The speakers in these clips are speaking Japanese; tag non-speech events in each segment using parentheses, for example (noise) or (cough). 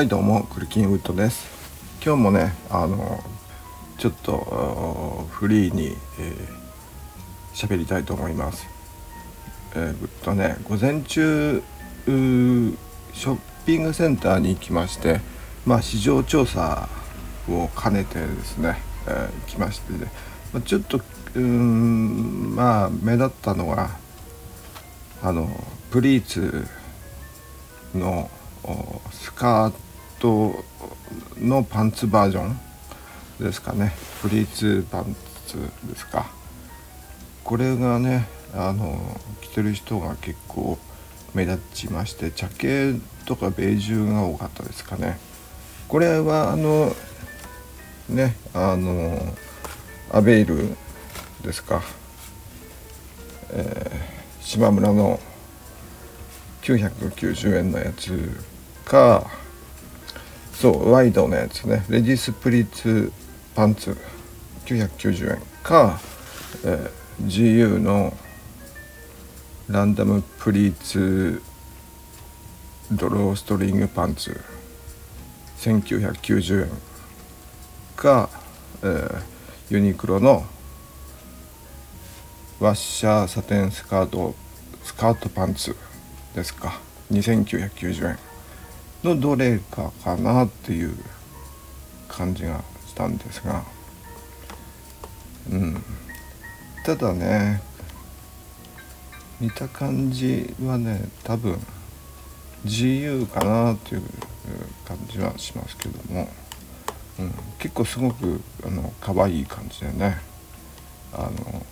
はいどうもクリキンウッドです。今日もねあのちょっとフリーに喋、えー、りたいと思います。えー、っとね午前中ショッピングセンターに行きましてまあ市場調査を兼ねてですね、えー、行きましてね、まあ、ちょっとうんまあ目立ったのはあのプリーツのスカートのパンツバージョンですかね。プリーツパンツですか。これがねあの着てる人が結構目立ちまして茶系とかベージュが多かったですかね。これはあのねあのアベイルですか、えー、島村の990円のやつかそうワイドのやつね。レディスプリッツパンツ990円か、えー、GU のランダムプリーツドローストリングパンツ1990円か、えー、ユニクロのワッシャーサテンスカートスカートパンツですか。2990円。のどれかかなっていう感じがしたんですが。うん。ただね見た感じはね多分 GU かなっていう感じはしますけども、うん、結構すごくあの可愛い感じでね。あの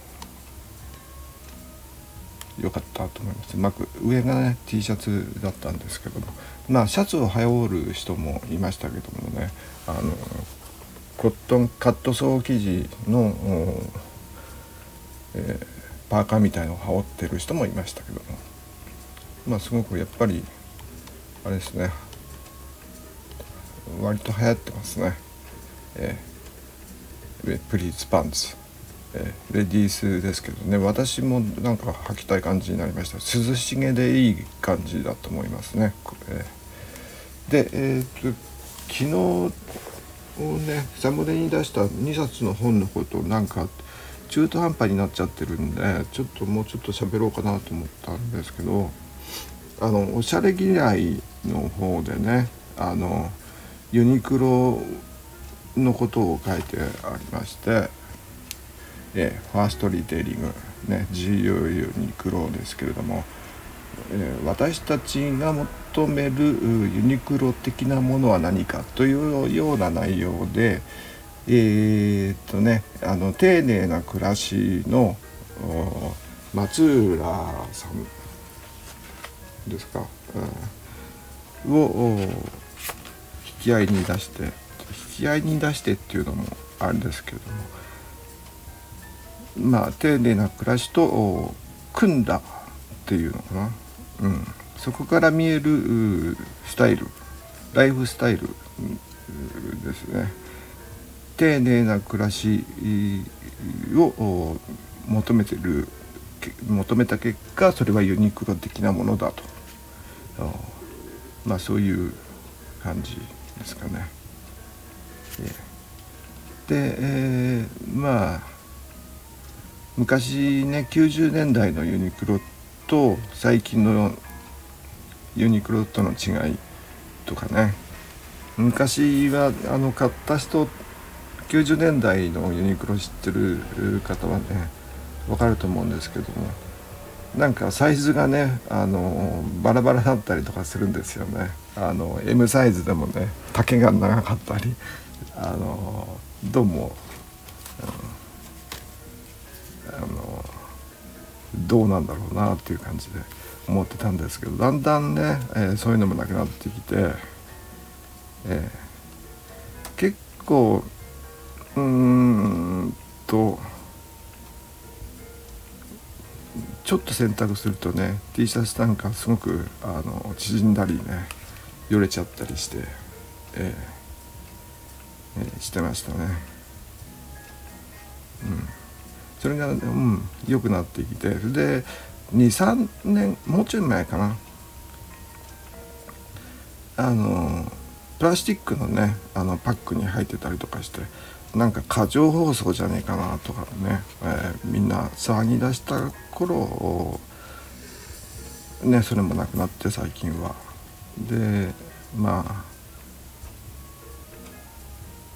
良かったと思いますまく上がね T シャツだったんですけどもまあシャツを羽織る人もいましたけどもねあのコットンカットソー生地の、えー、パーカーみたいのを羽織ってる人もいましたけどもまあすごくやっぱりあれですね割と流行ってますね、えー、プリーツパンツ。レディースですけどね私もなんか履きたい感じになりました涼しげでいい感じだと思いますね。えで、えーと、昨日ねサムネに出した2冊の本のことなんか中途半端になっちゃってるんでちょっともうちょっと喋ろうかなと思ったんですけどあのおしゃれ嫌いの方でねあのユニクロのことを書いてありましてえー、ファーストリテイリング、ね、GU ユニクロですけれども、えー、私たちが求めるユニクロ的なものは何かというような内容で、えー、っとね、あの丁寧な暮らしの松浦さんですか、うん、を引き合いに出して引き合いに出してっていうのもあれですけれどもまあ丁寧な暮らしと組んだっていうのかな、うん、そこから見えるスタイルライフスタイルですね。丁寧な暮らしを求めてる求めた結果それはユニクロ的なものだと。まあそういう感じですかね。で、えー、まあ昔ね90年代のユニクロと最近のユニクロとの違いとかね。昔はあの買った人90年代のユニクロ知ってる方はね分かると思うんですけども。なんかサイズがねあのバラバラだったりとかするんですよね。あの M サイズでもね丈が長かったり。あのどうも、うん。あのどうなんだろうなっていう感じで思ってたんですけどだんだんね、えー、そういうのもなくなってきて、えー、結構うーんとちょっと選択するとね T シャツなんかすごくあの縮んだりねよれちゃったりして、えーえー、してましたね。それが、うん、良くなってきてで23年もうちょい前かなあのプラスチックのねあのパックに入ってたりとかしてなんか過剰包装じゃねえかなとかね、えー、みんな騒ぎ出した頃ねそれもなくなって最近は。でまあ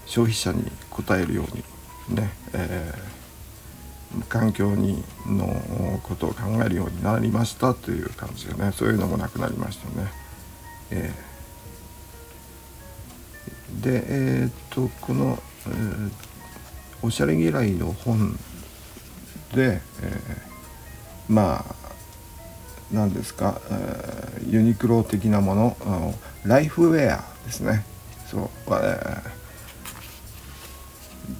消費者に応えるようにね、えー、環境にのことを考えるようになりましたという感じでねそういうのもなくなりましたね。えー、でえー、っとこの、えー、おしゃれ嫌いの本で、えー、まあ何ですか、えー、ユニクロ的なものあのライフウェアですね。そう、え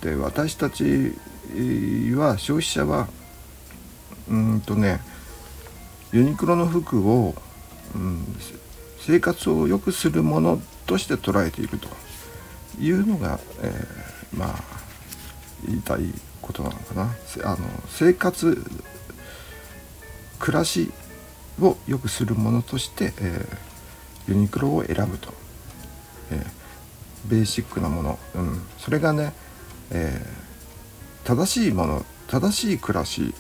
ー、で私たちは消費者はうんとねユニクロの服を、うん、生活を良くするものとして捉えているというのが、えー、まあ言いたいことなのかな。あの生活暮らしを良くするものとして、えー、ユニクロを選ぶと、えー、ベーシックなもの、うん、それがね、えー、正しいもの正しい暮らし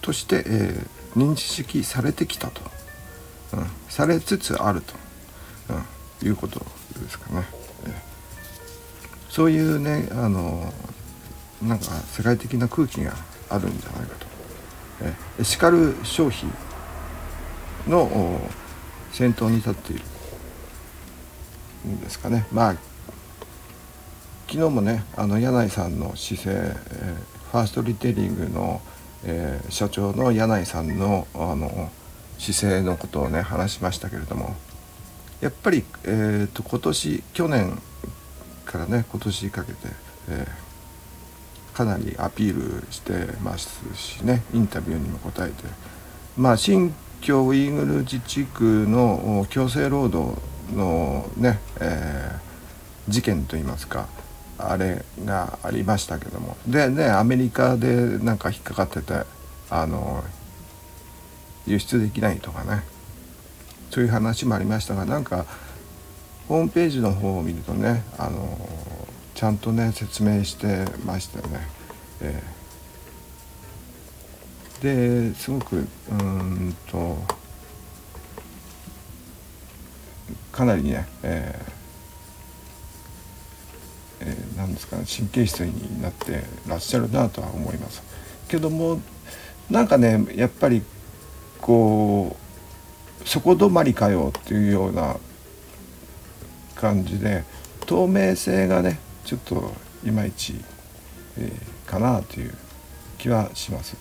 として、えー、認識されてきたと、うん、されつつあると、うん、いうことですかね。えー、そういうねあのなんか世界的な空気があるんじゃないかと。エシカル消費の先頭に立っているんですかね。まあ昨日もねあの柳井さんの姿勢、えファーストリテイリングの、え、社長の柳井さんのあの姿勢のことをね話しましたけれどもやっぱり、えーと、今年去年からね今年にかけて、えーかなりアピールしてますしねインタビューにも答えてまあ新疆ウイグル自治区の強制労働のね、えー、事件といいますかあれがありましたけども。でねアメリカでなんか引っかかっててあの輸出できないとかね。そういう話もありましたがなんかホームページの方を見るとねあのちゃんとね説明してましたよね。えー、ですごくうんとかなりね、えーえー、なんですかね神経質になってらっしゃるなとは思います。けどもなんかねやっぱりこうそこ止まりかよっていうような感じで透明性がねちょっといまいち、えー、かなという気はします。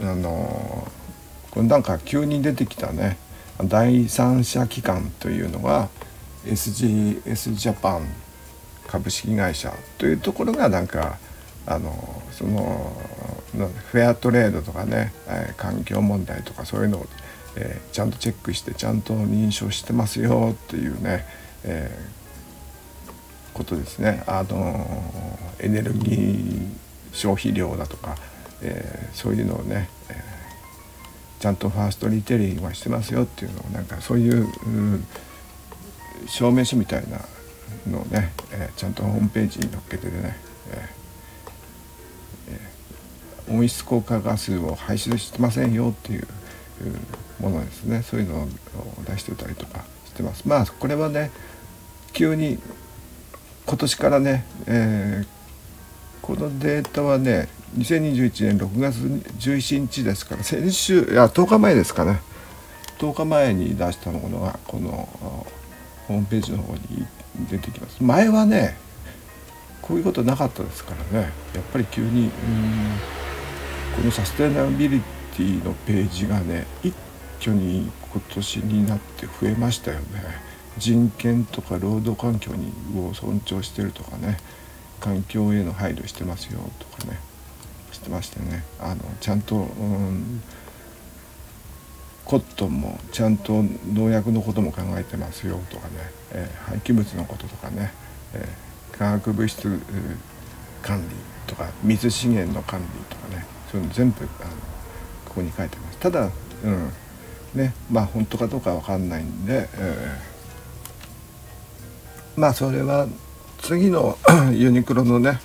うん、あのこれなんか急に出てきたね第三者機関というのが SGS ジャパン株式会社というところがなんかあのそのフェアトレードとかね、え、環境問題とかそういうのを、えー、ちゃんとチェックしてちゃんと認証してますよっていうね、えー、ことですね。あのエネルギー消費量だとか、えー、そういうのをね、え、ちゃんとファーストリテイリングはしてますよっていうのをなんかそういう、うん、証明書みたいなのをね、えー、ちゃんとホームページに載っけてね、えー、温室効果ガスを排出してませんよっていうものですねそういうのを出してたりとかしてます。まあこれはね急に今年からね、えー、このデータはね2021年6月11日ですから先週いや10日前ですかね10日前に出したものがこのホームページの方に出てきます。前はねこういうことなかったですからね。やっぱり急にうんこのサステナビリティのページがね一挙に今年になって増えましたよね。人権とか労働環境にを尊重してるとかね環境への配慮してますよとかねしてましてね。あのちゃんと、うん、コットンもちゃんと農薬のことも考えてますよとかね、えー、廃棄物のこととかね、えー、化学物質管理とか水資源の管理とかね。そういうの全部あのここに書いてます。ただ、うん。ね。まあ本当かどうかわかんないんで、えー、まあそれは次の (clears throat) ユニクロのね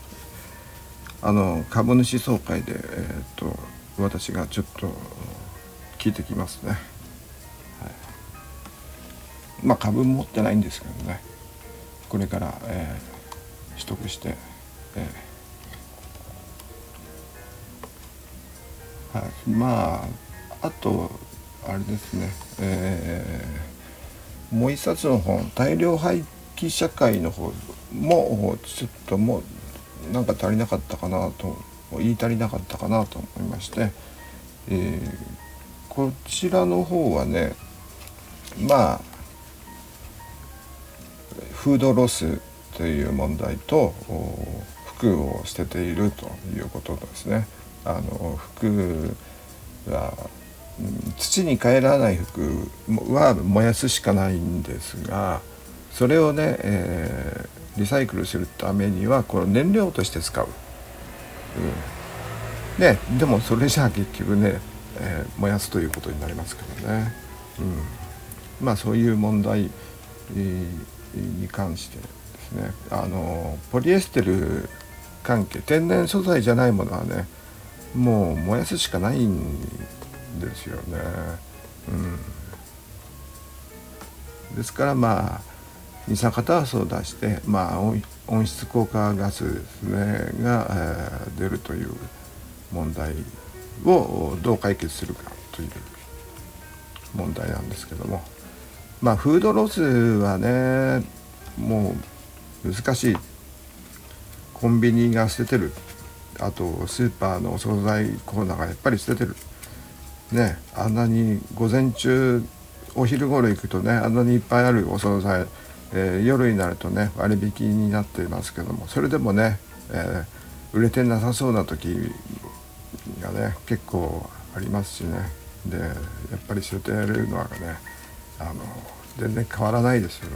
あの株主総会で、えーと、私がちょっと聞いてきますね、はい、まあ株持ってないんですけどね。これから、えー、取得して、えー。はい、まああとあれですね、えー、もう一冊の本大量廃棄社会の方もちょっともうなんか足りなかったかなと言い足りなかったかなと思いまして、えー、こちらの方はねまあフードロスという問題と服を捨てているということですね。あの服は土に帰らない服は燃やすしかないんですがそれをね、えー、リサイクルするためにはこの燃料として使う。うん、ね、でもそれじゃあ結局ね、えー、燃やすということになりますからね。うん、まあそういう問題、に関してですねあのポリエステル関係天然素材じゃないものはねもう燃やすしかないんですよね。うん、ですからまあ二酸化炭素を出して、まあ、温室効果ガスですねが、えー、出るという問題をどう解決するかという問題なんですけども。まあフードロスはねもう難しい。コンビニが捨ててる。あとスーパーのお惣菜コーナーがやっぱり捨ててる。ねあんなに午前中お昼頃行くとねあんなにいっぱいあるお惣菜、えー、夜になるとね割引になっていますけども。それでもね、えー、売れてなさそうな時がね結構ありますしね。でやっぱり捨てるのはねあの全然変わらないですよ。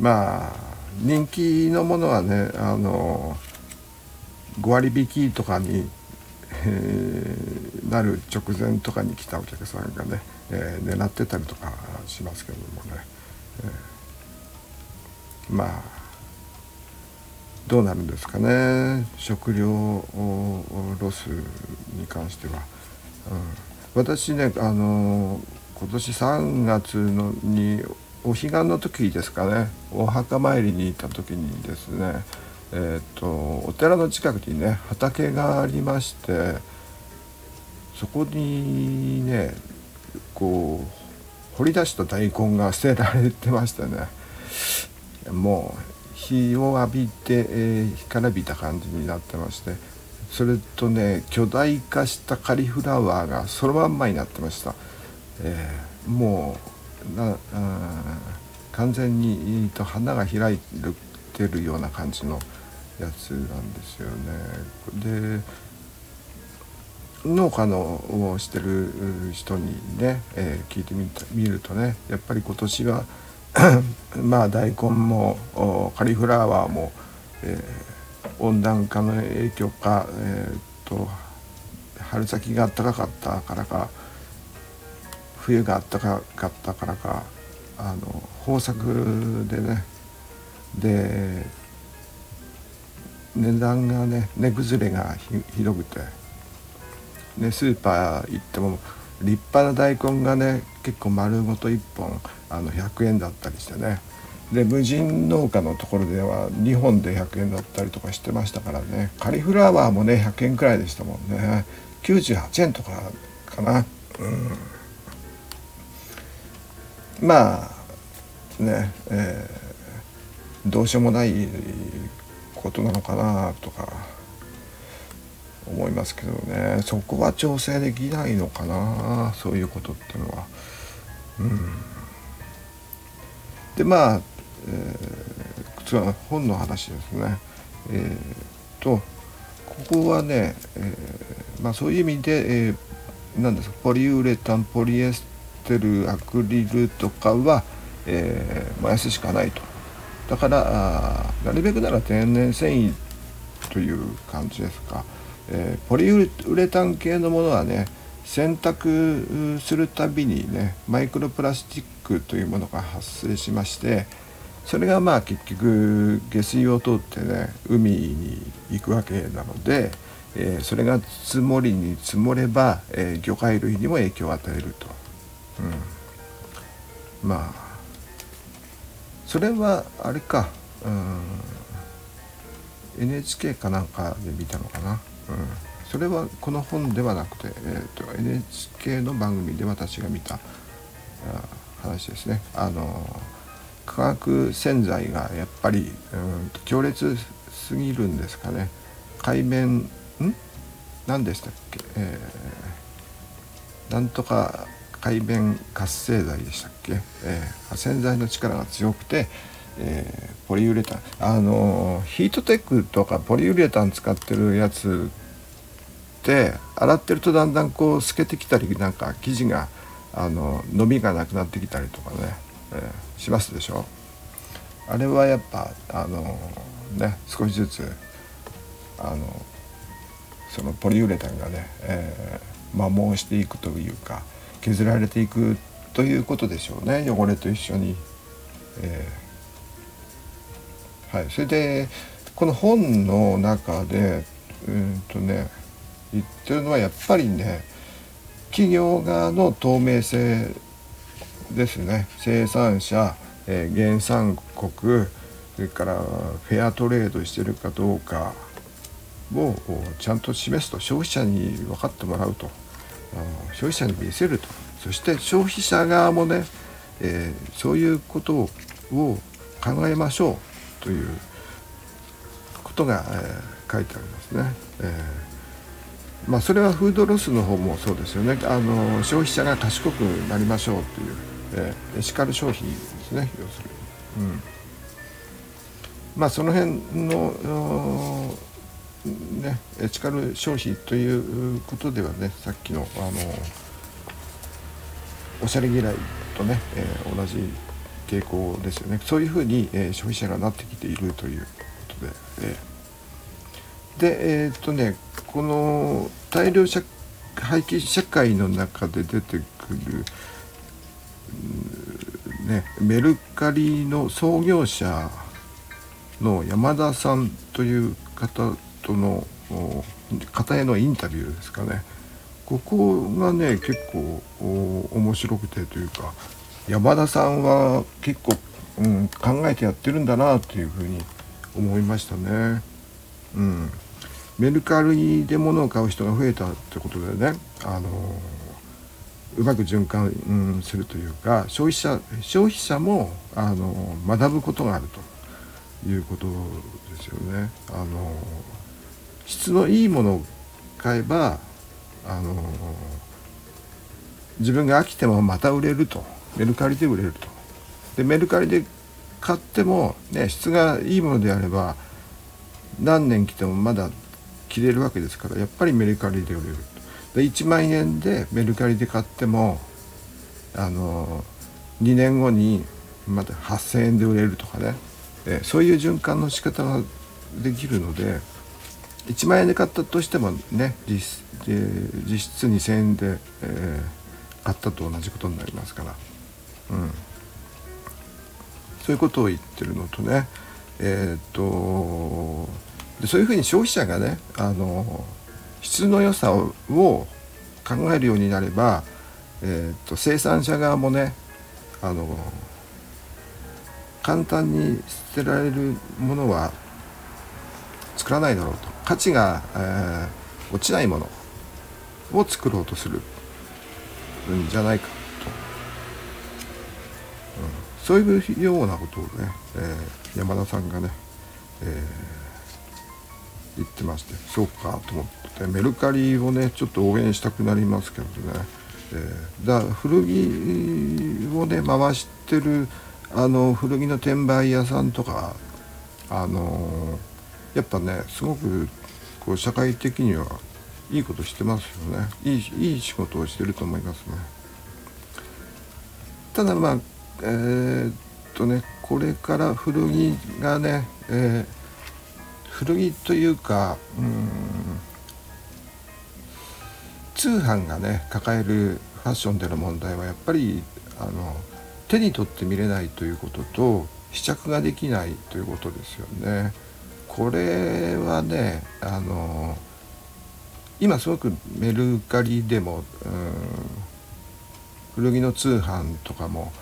うん。まあ人気のものはねあの5割引きとかにえー、なる直前とかに来たお客さんがね、えー、狙ってたりとかしますけどもね、えー、まあどうなるんですかね。食料ロスに関しては。うん、私ねあの今年3月のにお彼岸の時ですかね。お墓参りに行った時にですねえーと、お寺の近くにね畑がありましてそこにねこう掘り出した大根が捨てられてましてね。もう日を浴びて、えー、干からびた感じになってましてそれとね巨大化したカリフラワーがそのまんまになってました、えー、もうな完全にと花が開いてるような感じのやつなんですよね。で農家のをしてる人にね、えー、聞いてみるとねやっぱり今年は (coughs) まあ大根もカリフラワーも、えー、温暖化の影響か、えーと、春先が暖かかったからか冬が暖かかったからかあの豊作でねで値段がね値崩れがひどくて、ね、スーパー行っても立派な大根がね結構丸ごと1本あの100円だったりしてね。で無人農家のところでは2本で100円だったりとかしてましたからね。カリフラワーもね100円くらいでしたもんね。98円とかかな。うん。まあねえー、どうしようもないことなのかなとか。思いますけどねそこは調整できないのかなそういうことっていうのは。うん、でまあ、えー、は本の話ですね。えー、とここはね、えー、まあ、そういう意味で、えー、何ですかポリウレタンポリエステルアクリルとかは、えー、燃やすしかないと。だからなるべくなら天然繊維という感じですか、えー、ポリウレタン系のものはね洗濯するたびにねマイクロプラスチックというものが発生しましてそれがまあ結局下水を通ってね海に行くわけなので、えー、それが積もりに積もれば、えー、魚介類にも影響を与えると、うん、まあそれはあれかうん。NHK かなんかで見たのかな、それはこの本ではなくて、えーと、NHK の番組で私が見た話ですね。あの化学洗剤がやっぱり、うん、強烈すぎるんですかね。海面ん？何でしたっけ、えー、なんとか海面活性剤でしたっけ、えー、洗剤の力が強くて、えー、ポリウレタンあのヒートテックとかポリウレタン使ってるやつって洗ってるとだんだんこう透けてきたりなんか生地があの伸びがなくなってきたりとかね、えー、しますでしょ？あれはやっぱあのね少しずつあのそのポリウレタンがね、えー、摩耗していくというか削られていくということでしょうね汚れと一緒に。えーはい、それでこの本の中でうんとね言ってるのはやっぱりね企業側の透明性ですね。生産者、えー、原産国それからフェアトレードしてるかどうかをちゃんと示すと消費者に分かってもらうと。消費者に見せると。そして消費者側もね、えー、そういうことを考えましょう。ということが、えー、書いてありますね。えー、まあ、それはフードロスの方もそうですよねあの消費者が賢くなりましょうという、えー、エシカル消費ですね要するに。うんまあ、その辺のね、エシカル消費ということではねさっきのあのおしゃれ嫌いとね、えー、同じ傾向ですよね。そういうふうに、え、消費者がなってきているということで、え、でえー、っとねこの大量社廃棄社会の中で出てくる、ね、メルカリの創業者の山田さんという方との方へのインタビューですかね。ここがね結構面白くてというか山田さんは結構、うん、考えてやってるんだなというふうに思いましたね。うん、メルカリで物を買う人が増えたってことでね、あのうまく循環、うん、するというか消費者消費者もあの学ぶことがあるということですよね。あの質のいいものを買えばあの自分が飽きてもまた売れるとメルカリで売れると。でメルカリで買っても、ね、質がいいものであれば何年来てもまだ着れるわけですからやっぱりメルカリで売れるで1万円でメルカリで買ってもあの2年後にまた8,000円で売れるとかね、えそういう循環の仕方ができるので1万円で買ったとしてもね実実質2,000円で、え、買ったと同じことになりますから。うん、そういうことを言ってるのとねえー、っとでそういうふうに消費者がねあの質の良さを考えるようになれば、えー、っと生産者側もねあの簡単に捨てられるものは作らないだろうと。価値が、えー、落ちないものを作ろうとするんじゃないか。そういうようなことをね、えー、山田さんがね、えー、言ってましてそうかと思ってメルカリをねちょっと応援したくなりますけどね、えー、だから古着をね回してるあの古着の転売屋さんとかあのやっぱねすごくこう社会的にはいいことしてますよね。いいいい仕事をしてると思いますね。ただまあえー、っとねこれから古着がね、えー、古着というかうん通販がね抱えるファッションでの問題はやっぱりあの手に取って見れないということと試着ができないということですよね。これはねあの今すごくメルカリでも、うん、古着の通販とかも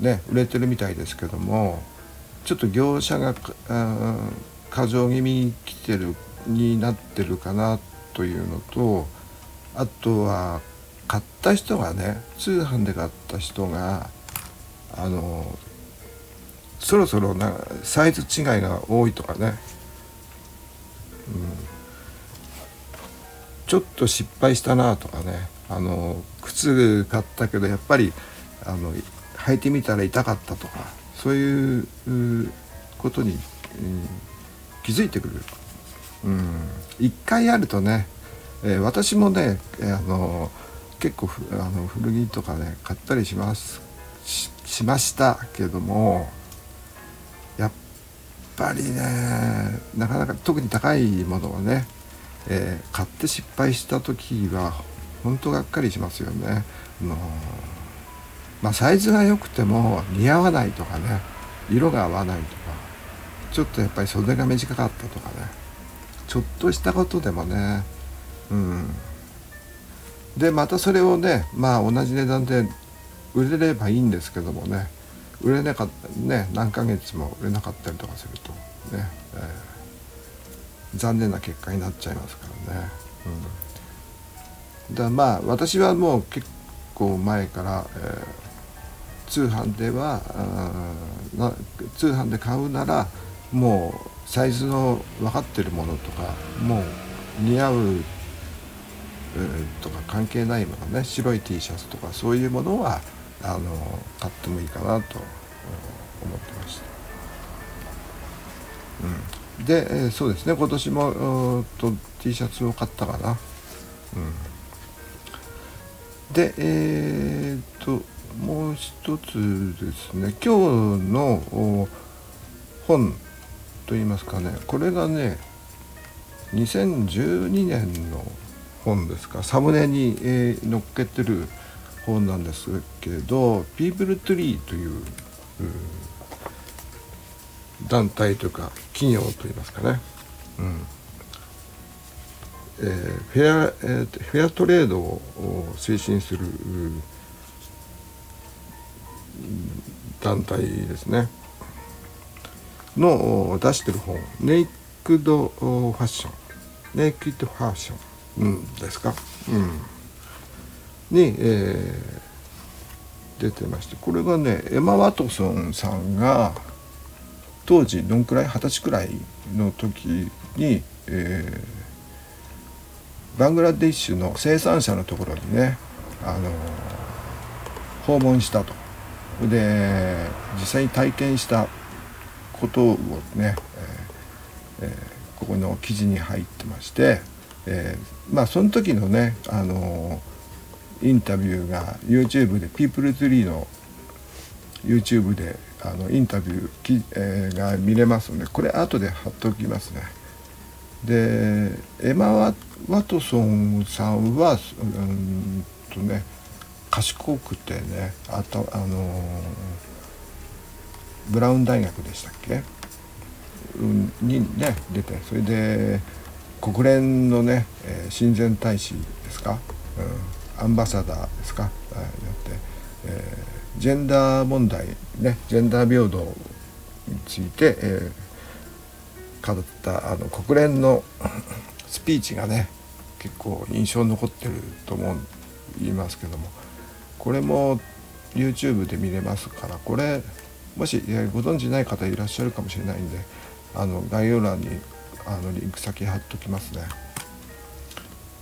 ね売れてるみたいですけどもちょっと業者が、過剰気味に来てるになってるかなというのとあとは買った人がね通販で買った人があのそろそろなサイズ違いが多いとかねうん。ちょっと失敗したなとかねあの靴買ったけどやっぱりあの履いてみたら痛かったとかそういうことに、うん、気づいてくる。うん、一回あるとね、えー、私もね、えー、あの結構あの古着とかね買ったりしますしましたけどもやっぱりねなかなか特に高いものをねえー、買って失敗した時は本当がっかりしますよね。あのまあ、サイズが良くても似合わないとかね色が合わないとかちょっとやっぱり袖が短かったとかねちょっとしたことでもねうんでまたそれをねまあ同じ値段で売れればいいんですけどもね売れなかったね何ヶ月も売れなかったりとかするとね、えー残念な結果になっちゃいますからね。うん、だまあ私はもう結構前から、えー、通販ではな通販で買うならもうサイズの分かってるものとかもう似合う、えー、とか関係ないものね白い T シャツとかそういうものはあの買ってもいいかなと思ってました。うん。で、えー、そうですね。今年もと T シャツを買ったかな、うん、でえー、っともう一つですね。今日の本といいますかね。これがね2012年の本ですか。サムネに、えー、載っけてる本なんですけど「People Tree」という団体というか企業といいますかね、うん。えー、フェア、えー、フェアトレードを推進する団体ですね。の出してる本「ネイクドファッション」「ネイキッドファッション」うんですか、うん、に、えー、出てましてこれがねエマ・ワトソンさんが当時どんくらい？二十歳くらいの時に、えー、バングラディッシュの生産者のところにね、あの訪問したと。で実際に体験したことをね、えーえー、ここの記事に入ってまして、えー、まあその時のね、あのインタビューが YouTube で PeopleTree の YouTube であのインタビューき、えー、が見れますのでこれ後で貼っておきますね。でエマ・ワトソンさんはうんとね賢くてねあとあのー、ブラウン大学でしたっけ、うん、にね出てそれで国連のね、え、親善大使ですか、うん、アンバサダーですか、えー、やって、えージェンダー問題ねジェンダー平等について、えー、語ったあの国連のスピーチがね結構印象に残ってると思いますけども。これも YouTube で見れますからこれもしご存じない方いらっしゃるかもしれないんであの概要欄にあのリンク先貼っときますね。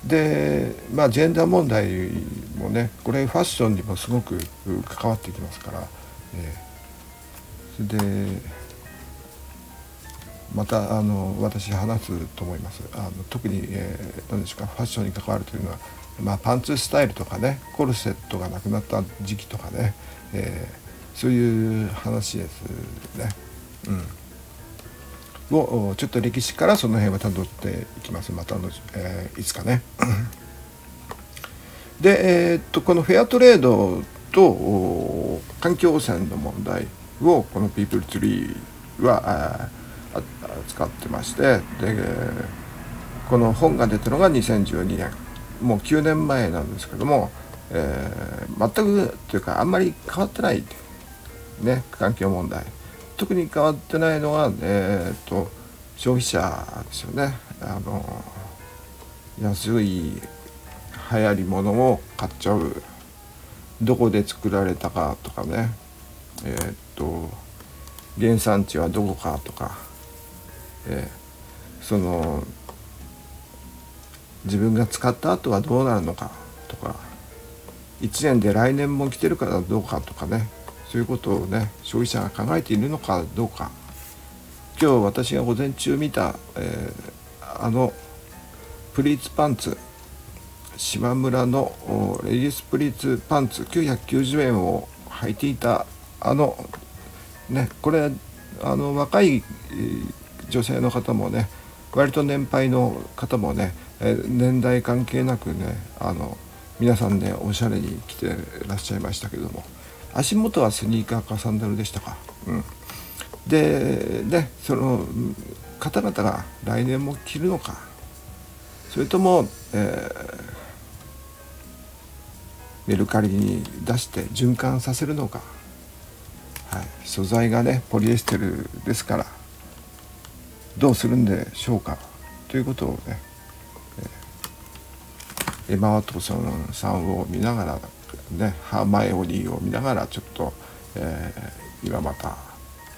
でまあジェンダー問題もねこれファッションにもすごく関わってきますから、えー、それでまたあの私話すと思いますあの特に、えー、何ですかファッションに関わるというのは、まあ、パンツスタイルとかねコルセットがなくなった時期とかね、えー、そういう話ですね。うんをちょっと歴史からその辺はたどっていきますまたの、えー、いつかね。で、えー、っとこのフェアトレードと環境汚染の問題をこのピープルツリーは扱ってましてでこの本が出たのが2012年もう9年前なんですけども、えー、全くというかあんまり変わってないね環境問題。特に変わってないのは、えーと、消費者ですよね。あの安い流行りものを買っちゃう。どこで作られたかとかね。えー、っと原産地はどこかとか、えー、その自分が使った後はどうなるのかとか1年で来年も来てるからどうかとかねそういうことをね消費者が考えているのかどうか。今日私が午前中見た、えー、あのプリーツパンツ島村のレディースプリーツパンツ990円を履いていたあのねこれあの若い女性の方もね割と年配の方もね年代関係なくねあの皆さんねおしゃれに来てらっしゃいましたけども足元はスニーカーかサンダルでしたか。うん、でねその方々が来年も着るのか。それとも、えー、メルカリに出して循環させるのか、はい、素材がねポリエステルですからどうするんでしょうか。ということをね、エマ・ワトソンさんを見ながらねハーマイオニーを見ながらちょっと、えー、今また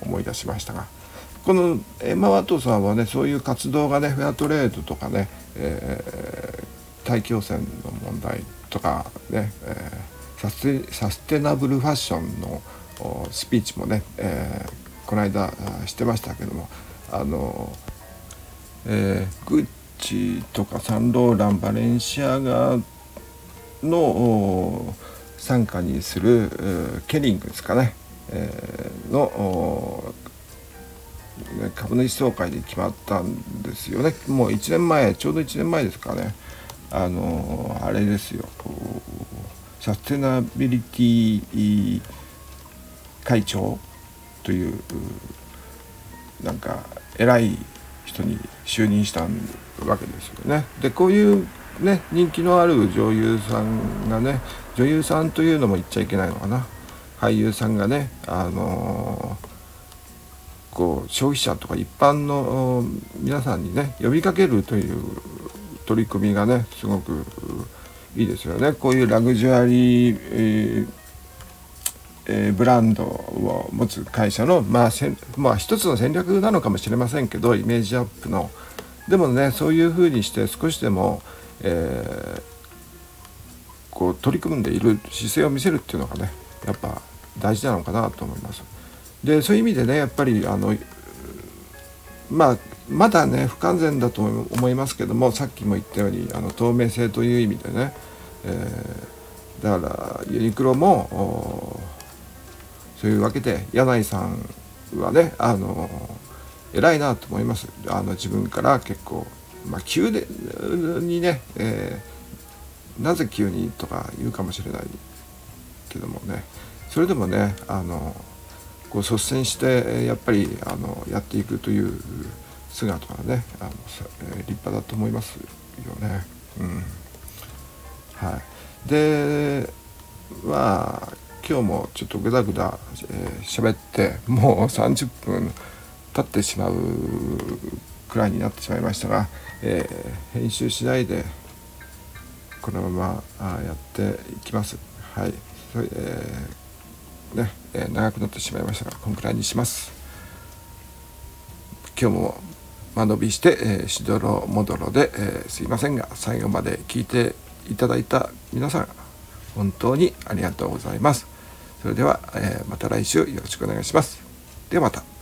思い出しましたがこのエマ・ワトソンはねそういう活動がねフェアトレードとかね、えー、大気汚染の問題とかね、えー、サステナブルファッションのスピーチもね、えー、この間してましたけどもあの、えー、グッチとかサンローランバレンシアガの傘下にするケリングですかね、えー、の株主総会で決まったんですよね。もう1年前ちょうど1年前ですかね。あのあれですよ。サステナビリティ会長というなんか偉い人に就任したんわけですよね。でこういうね人気のある女優さんがね女優さんというのも言っちゃいけないのかな俳優さんがねあのー、こう消費者とか一般の皆さんにね呼びかけるという取り組みがねすごくいいですよねこういうラグジュアリー、えーえー、ブランドを持つ会社の、まあ、まあ一つの戦略なのかもしれませんけどイメージアップのでもねそういうふうにして少しでも、えー、こう取り組んでいる姿勢を見せるっていうのがねやっぱ大事なのかなと思います。でそういう意味でねやっぱりあのまあまだね不完全だと思いますけどもさっきも言ったようにあの透明性という意味でね、えー、だからユニクロもそういうわけで柳井さんはねあの偉いなと思います。あの自分から結構、まあ、急でにね、えー、なぜ急にとか言うかもしれないけどもね。それでもねあのこう率先してやっぱりあのやっていくという姿がねあの、え立派だと思いますよね。うん。はい、でまあ今日もちょっとぐだぐだ喋、えー、ってもう30分経ってしまうくらいになってしまいましたが、えー、編集しないでこのままやっていきます。はい。それえー、ね、えー、長くなってしまいましたが、このくらいにします。今日も間延びして、えー、しどろもどろで、えー、すいませんが、最後まで聞いていただいた皆さん、本当にありがとうございます。それでは、えー、また来週よろしくお願いします。ではまた。